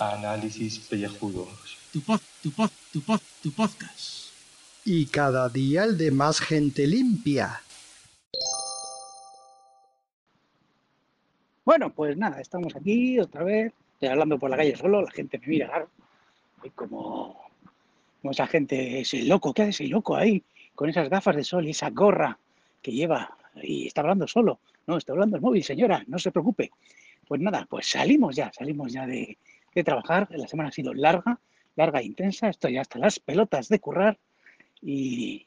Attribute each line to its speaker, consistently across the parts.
Speaker 1: Análisis pellejudos.
Speaker 2: Tu pod, tu pod, tu pod, tu podcast.
Speaker 3: Y cada día el de más gente limpia.
Speaker 4: Bueno, pues nada, estamos aquí otra vez. Estoy hablando por la calle solo, la gente me mira raro. Y como, como esa gente, ese loco, ¿qué hace ese loco ahí? Con esas gafas de sol y esa gorra que lleva y está hablando solo. No, está hablando el móvil, señora, no se preocupe. Pues nada, pues salimos ya, salimos ya de, de trabajar. La semana ha sido larga, larga e intensa. Estoy ya hasta las pelotas de currar. Y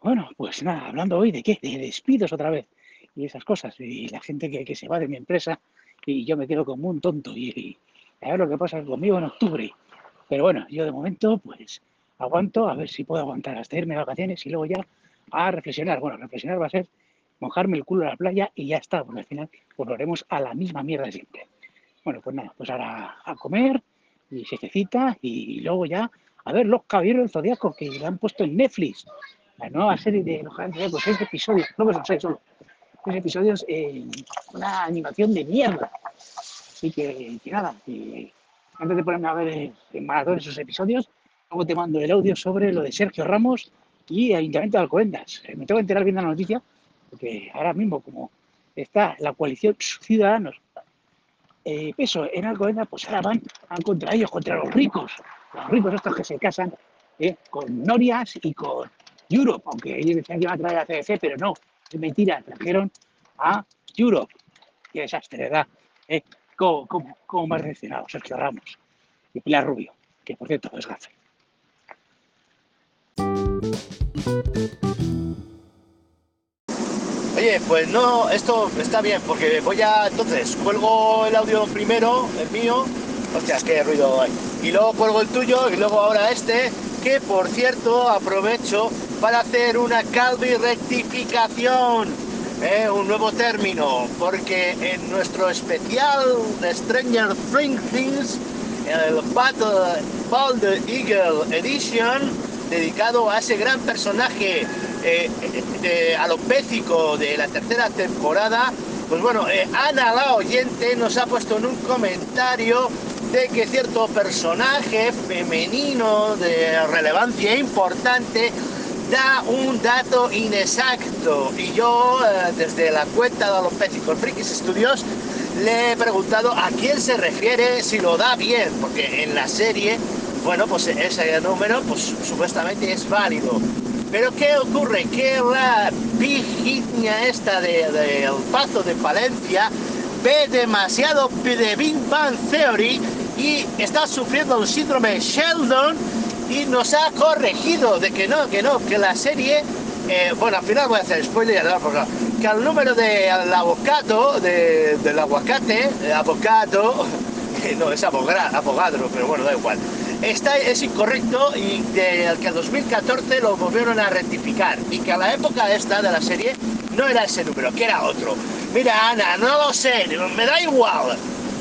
Speaker 4: bueno, pues nada, hablando hoy de qué, de despidos otra vez y esas cosas. Y la gente que, que se va de mi empresa y yo me quedo como un tonto. Y, y a ver lo que pasa conmigo en octubre. Pero bueno, yo de momento pues aguanto, a ver si puedo aguantar hasta irme de vacaciones y luego ya a reflexionar. Bueno, reflexionar va a ser mojarme el culo en la playa y ya está, porque al final volveremos a la misma mierda siempre. Bueno, pues nada, pues ahora a comer y siestecita y luego ya a ver los caballeros del Zodíaco que la han puesto en Netflix. La nueva serie de los caballeros seis episodios, no me son seis solo. Seis episodios en una animación de mierda. Así que, que nada, que antes de ponerme a ver en maratón esos episodios, luego te mando el audio sobre lo de Sergio Ramos y Ayuntamiento de Alcobendas. Eh, Me tengo que enterar bien de la noticia, porque ahora mismo, como está la coalición Ciudadanos eh, peso en Alcobendas, pues ahora van a contra ellos, contra los ricos. Los ricos estos que se casan eh, con Norias y con Europe, aunque ellos decían que iban a traer a CDC, pero no, es mentira, trajeron a Europe. Qué desastre, ¿verdad? Eh, ¿cómo, cómo, cómo me ha reaccionado Sergio Ramos y Pilar Rubio? Que por cierto es gafe.
Speaker 5: Oye, pues no, esto está bien, porque voy a, entonces, cuelgo el audio primero, el mío, hostias, qué ruido hay, y luego cuelgo el tuyo, y luego ahora este, que por cierto aprovecho para hacer una calvi rectificación, ¿eh? un nuevo término, porque en nuestro especial de Stranger Things, el Battle Bald Eagle Edition, dedicado a ese gran personaje eh, de alopécico de la tercera temporada, pues bueno, eh, Ana la oyente nos ha puesto en un comentario de que cierto personaje femenino de relevancia importante da un dato inexacto y yo eh, desde la cuenta de alopécico Frikis Studios le he preguntado a quién se refiere si lo da bien, porque en la serie bueno, pues ese número pues supuestamente es válido. Pero ¿qué ocurre? Que la Virginia esta del de, El Pazo de Palencia ve demasiado de Big Bang Theory y está sufriendo el síndrome Sheldon y nos ha corregido de que no, que no, que la serie, eh, bueno, al final voy a hacer spoiler, que el número de avocado, de, del aguacate, el avocado, no, es abogado, abogado, pero bueno, da igual está, es incorrecto y de, que en 2014 lo volvieron a rectificar y que a la época esta de la serie no era ese número, que era otro. Mira, Ana, no lo sé, me da igual,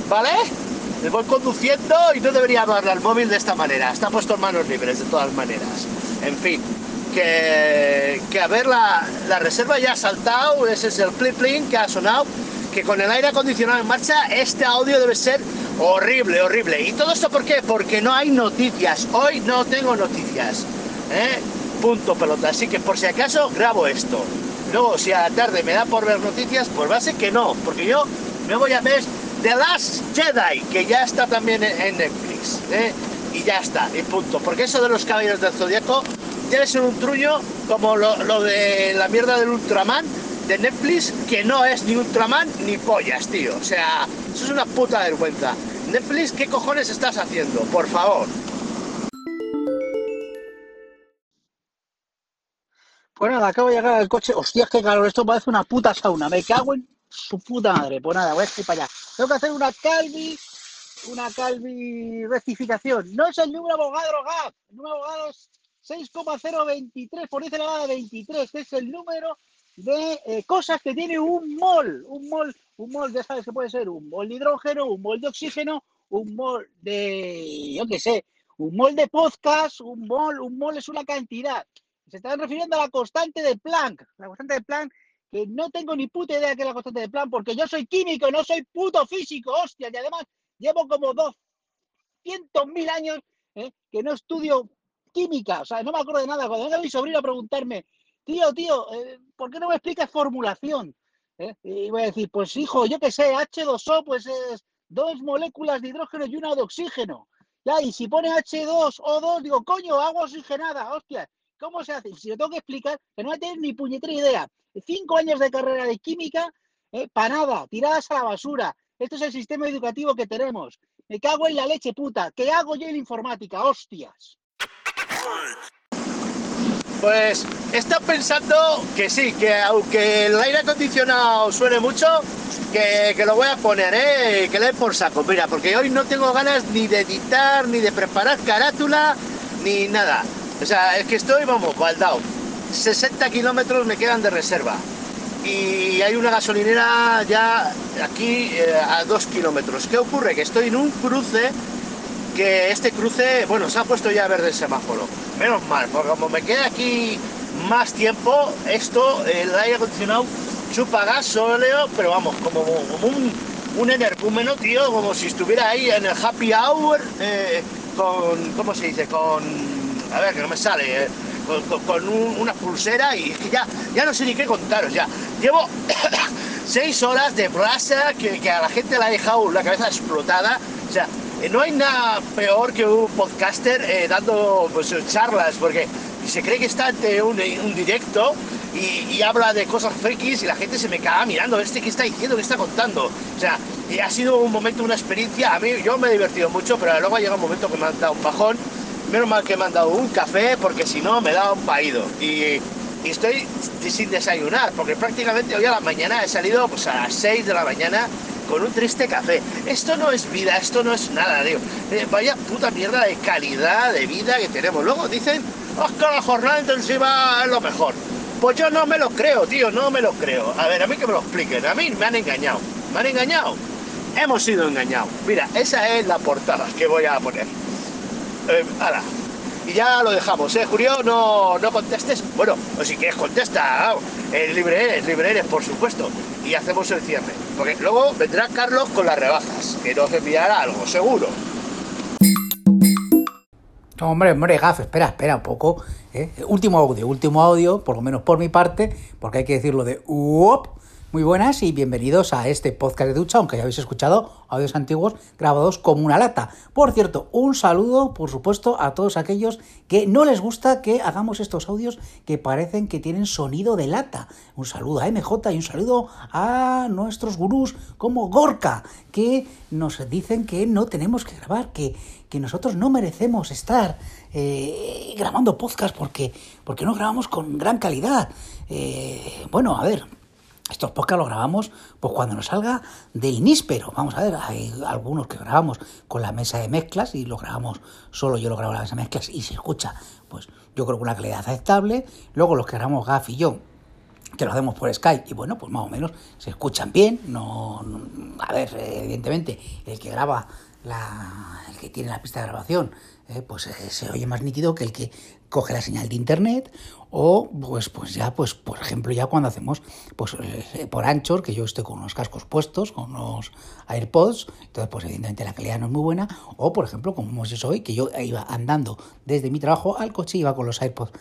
Speaker 5: ¿vale? Me voy conduciendo y no debería hablarle al móvil de esta manera. Está puesto en manos libres de todas maneras. En fin, que, que a ver, la, la reserva ya ha saltado, ese es el clip que ha sonado, que con el aire acondicionado en marcha este audio debe ser Horrible, horrible. ¿Y todo esto por qué? Porque no hay noticias. Hoy no tengo noticias. ¿eh? Punto pelota. Así que por si acaso grabo esto. Luego, si a la tarde me da por ver noticias, pues va a ser que no. Porque yo me voy a ver The Last Jedi, que ya está también en Netflix. ¿eh? Y ya está, y punto. Porque eso de los caballeros del zodiaco debe ser un truño como lo, lo de la mierda del Ultraman de Netflix, que no es ni Ultraman ni pollas, tío. O sea, eso es una puta vergüenza. Netflix, ¿qué cojones estás haciendo? Por favor.
Speaker 4: Pues nada, acabo de llegar al coche. Hostias, qué calor, esto parece una puta sauna. Me cago en su puta madre. Pues nada, voy a ir para allá. Tengo que hacer una calvi, una calvi rectificación. No es el número abogado GAP. El número abogado es 6,023, por dice la 23, que es el número de eh, cosas que tiene un mol, un mol, un mol, ya sabes que puede ser un mol de hidrógeno, un mol de oxígeno, un mol de, yo qué sé, un mol de podcast, un mol, un mol es una cantidad. Se estaban refiriendo a la constante de Planck. La constante de Planck, que no tengo ni puta idea que es la constante de Planck, porque yo soy químico, no soy puto físico, hostia. Y además llevo como 200.000 años ¿eh? que no estudio química. O sea, no me acuerdo de nada. Cuando venga mi sobrino a preguntarme, tío, tío, eh, ¿por qué no me explicas formulación? Y voy a decir, pues hijo, yo qué sé, H2O, pues es dos moléculas de hidrógeno y una de oxígeno. Ya, y si pone H2O2, digo, coño, agua oxigenada, hostia, ¿cómo se hace? Si lo tengo que explicar, que no voy a tener ni puñetera idea. Cinco años de carrera de química, eh, para nada, tiradas a la basura. Esto es el sistema educativo que tenemos. Me cago en la leche puta. ¿Qué hago yo en informática? Hostias.
Speaker 5: Pues está pensando que sí, que aunque el aire acondicionado suene mucho, que, que lo voy a poner, ¿eh? Que le dé por saco. Mira, porque hoy no tengo ganas ni de editar, ni de preparar carátula, ni nada. O sea, es que estoy, vamos, baldao. 60 kilómetros me quedan de reserva. Y hay una gasolinera ya aquí eh, a 2 kilómetros. ¿Qué ocurre? Que estoy en un cruce que este cruce, bueno, se ha puesto ya verde el semáforo. Menos mal, porque como me queda aquí más tiempo, esto, el aire acondicionado chupa gas, sóleo, pero vamos, como, como un, un energúmeno, tío, como si estuviera ahí en el happy hour, eh, con, ¿cómo se dice? Con, a ver, que no me sale, eh, con, con- con un- una pulsera y es que ya, ya no sé ni qué contaros, ya. Llevo seis horas de plaza que, que a la gente le ha dejado la cabeza explotada, o sea, no hay nada peor que un podcaster eh, dando pues, charlas, porque se cree que está ante un, directo y, habla de cosas frikis y la gente se me caga mirando, este que está diciendo, que está contando. O sea, y ha sido un momento, una experiencia, a mí yo me he divertido mucho, pero luego ha llegado un momento que me han dado un bajón. Menos mal que me han dado un café, porque si no me daba un paído. Y, y estoy sin desayunar, porque prácticamente hoy a la mañana he salido pues, a las 6 de la mañana con un triste café. Esto no es vida, esto no es nada, tío. Eh, vaya puta mierda de calidad de vida que tenemos. Luego dicen, "Oh, que la jornada intensiva es lo mejor. Pues yo no me lo creo, tío, no me lo creo. A ver, a mí que me lo expliquen. A mí me han engañado. ¿Me han engañado? Hemos sido engañados. Mira, esa es la portada que voy a poner. Eh. Y ya lo dejamos, ¿eh, Julio? No, no contestes. Bueno, o si quieres contesta. El libre eres, libre eres, por supuesto. Y hacemos el cierre. Porque luego vendrá Carlos con las rebajas, que nos enviará algo, seguro.
Speaker 6: Hombre, hombre, Gaf, espera, espera un poco. ¿eh? Último audio, último audio, por lo menos por mi parte, porque hay que decirlo de UOP. Muy buenas y bienvenidos a este podcast de ducha, aunque ya habéis escuchado audios antiguos grabados como una lata. Por cierto, un saludo, por supuesto, a todos aquellos que no les gusta que hagamos estos audios que parecen que tienen sonido de lata. Un saludo a MJ y un saludo a nuestros gurús como Gorka, que nos dicen que no tenemos que grabar, que, que nosotros no merecemos estar eh, grabando podcast porque, porque no grabamos con gran calidad. Eh, bueno, a ver, estos podcasts los grabamos pues cuando nos salga del níspero. Vamos a ver, hay algunos que grabamos con la mesa de mezclas y lo grabamos solo yo lo grabo en la mesa de mezclas y se escucha, pues yo creo que una calidad aceptable. Luego los que grabamos Gaf y yo, que lo hacemos por Skype y bueno, pues más o menos se escuchan bien. No, a ver, evidentemente, el que graba la, el que tiene la pista de grabación, eh, pues eh, se oye más nítido que el que coge la señal de internet o pues pues ya pues por ejemplo ya cuando hacemos pues eh, por Anchor que yo estoy con unos cascos puestos con unos AirPods entonces pues evidentemente la calidad no es muy buena o por ejemplo como es hoy que yo iba andando desde mi trabajo al coche iba con los AirPods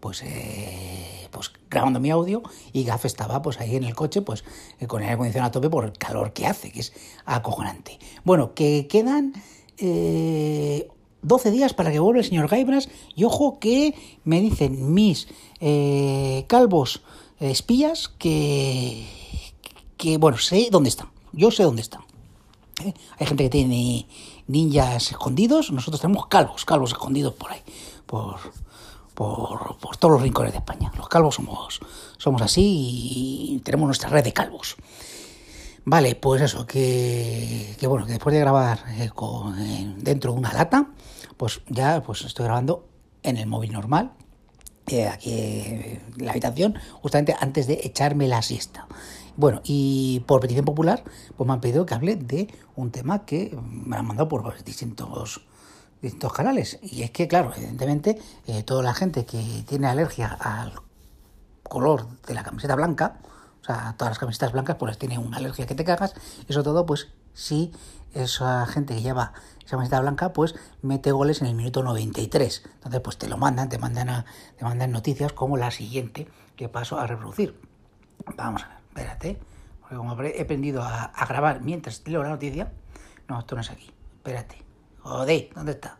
Speaker 6: pues, eh, pues grabando mi audio y Gaf estaba pues ahí en el coche pues eh, con el aire acondicionado a tope por el calor que hace, que es acojonante. Bueno, que quedan eh, 12 días para que vuelva el señor Gaibras y ojo que me dicen mis eh, calvos espías que, que, bueno, sé dónde están. Yo sé dónde están. ¿eh? Hay gente que tiene ninjas escondidos, nosotros tenemos calvos, calvos escondidos por ahí, por, por, por todos los rincones de España. Los calvos somos, somos así y tenemos nuestra red de calvos. Vale, pues eso, que, que bueno, que después de grabar eh, eh, dentro de una lata, pues ya pues estoy grabando en el móvil normal, eh, aquí eh, en la habitación, justamente antes de echarme la siesta. Bueno, y por petición popular, pues me han pedido que hable de un tema que me han mandado por distintos distintos canales. Y es que, claro, evidentemente, eh, toda la gente que tiene alergia al color de la camiseta blanca, o sea, todas las camisetas blancas, pues tiene una alergia que te cagas. Y sobre todo, pues si esa gente que lleva esa camiseta blanca, pues mete goles en el minuto 93. Entonces, pues te lo mandan, te mandan, a, te mandan noticias como la siguiente que paso a reproducir. Vamos a ver, espérate. Porque como he aprendido a, grabar mientras leo la noticia, no, esto no es aquí. Espérate. Joder, ¿dónde está?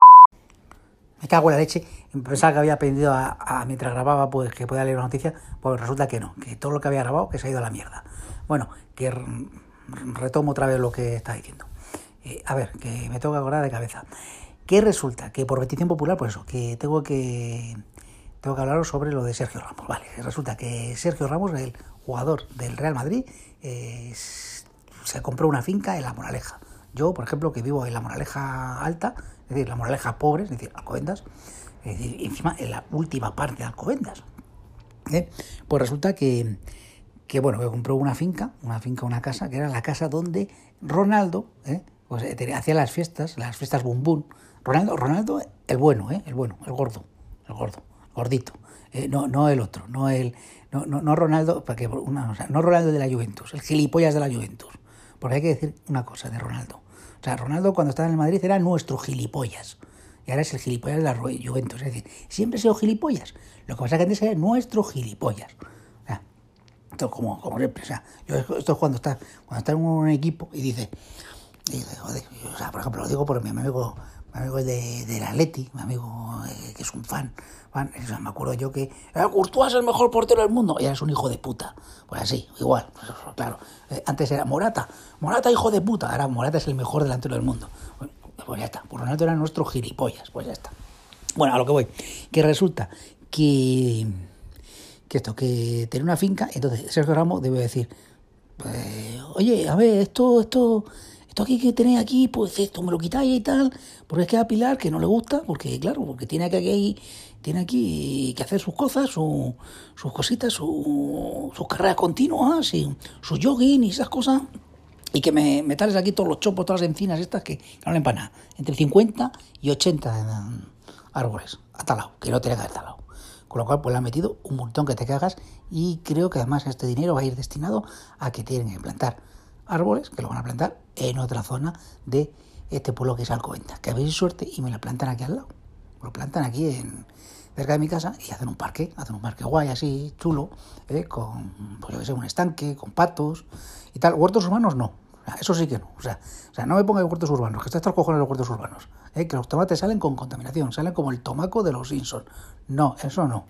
Speaker 6: Me cago en la leche. Pensaba que había aprendido a, a, mientras grababa pues que podía leer una noticia, pues resulta que no, que todo lo que había grabado que se ha ido a la mierda. Bueno, que retomo otra vez lo que está diciendo. Eh, a ver, que me tengo que acordar de cabeza. ¿Qué resulta? Que por petición popular, pues eso, que tengo que tengo que hablaros sobre lo de Sergio Ramos. Vale, resulta que Sergio Ramos, el jugador del Real Madrid, eh, se compró una finca en La Moraleja. Yo, por ejemplo, que vivo en La Moraleja Alta, es decir, La Moraleja Pobre, es decir, Alcobendas, es decir, encima en la última parte de Alcobendas. ¿eh? Pues resulta que, que, bueno, que compró una finca, una finca, una casa, que era la casa donde Ronaldo, ¿eh? pues, hacía las fiestas, las fiestas bum bum. Ronaldo, Ronaldo, el bueno, ¿eh? el bueno, el gordo, el gordo, gordito. Eh, no, no el otro, no el, no, no, no Ronaldo, porque una, no Ronaldo de la Juventus, el gilipollas de la Juventus. Porque hay que decir una cosa de Ronaldo. O sea, Ronaldo cuando estaba en el Madrid era nuestro gilipollas. Y ahora es el gilipollas de la Juventus. Es decir, siempre ha sido gilipollas. Lo que pasa es que antes era nuestro gilipollas. Esto como, como siempre. Esto es cuando está, cuando está en un equipo y dice, y dice o por ejemplo, lo digo por mi amigo, mi amigo de, del Atleti, mi amigo eh, que es un fan. me acuerdo yo que eh, Courtois es el mejor portero del mundo y ahora es un hijo de puta. Pues así, igual, pues, claro. Eh, antes era Morata, Morata hijo de puta, ahora Morata es el mejor delantero del mundo. Pues, pues ya está, por Ronaldo era nuestro gilipollas, pues ya está. Bueno, a lo que voy, que resulta que, que esto, que tener una finca, entonces Sergio Ramos debe decir, pues, oye, a ver, esto, esto, esto aquí que tenéis aquí, pues esto me lo quitáis y tal, porque es que a Pilar que no le gusta, porque claro, porque tiene que aquí, tiene aquí que hacer sus cosas, su, sus cositas, su, sus carreras continuas, y su jogging y esas cosas, y que me, me tales aquí todos los chopos, todas las encinas estas que, no le nada, entre 50 y 80 árboles atalados, que no tiene que haber talado. Con lo cual, pues le han metido un montón que te cagas y creo que además este dinero va a ir destinado a que tienen que plantar árboles, que lo van a plantar en otra zona de este pueblo que es Alcobendas. Que habéis suerte y me la plantan aquí al lado. Lo plantan aquí en cerca de mi casa y hacen un parque, hacen un parque guay así, chulo, ¿eh? con, pues yo que sé, un estanque, con patos y tal. Huertos urbanos no, eso sí que no. O sea, o sea no me ponga huertos urbanos, que está el cojones los huertos urbanos. ¿eh? Que los tomates salen con contaminación, salen como el tomaco de los Simpsons. No, eso no.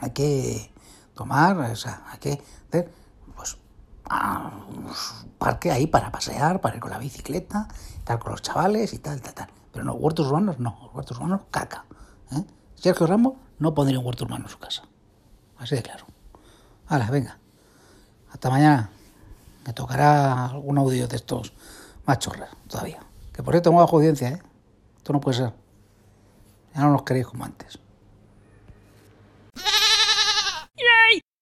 Speaker 6: Hay que tomar, o sea, hay que hacer, pues, un parque ahí para pasear, para ir con la bicicleta, estar con los chavales y tal, tal, tal. Pero no, huertos urbanos no, huertos urbanos caca. ¿eh? Sergio Ramos no pondría un huerto urbano en su casa. Así de claro. Hala, venga. Hasta mañana. Me tocará algún audio de estos más chorras todavía. Que por cierto, tengo bajo audiencia, ¿eh? Esto no puede ser. Ya no los queréis como antes.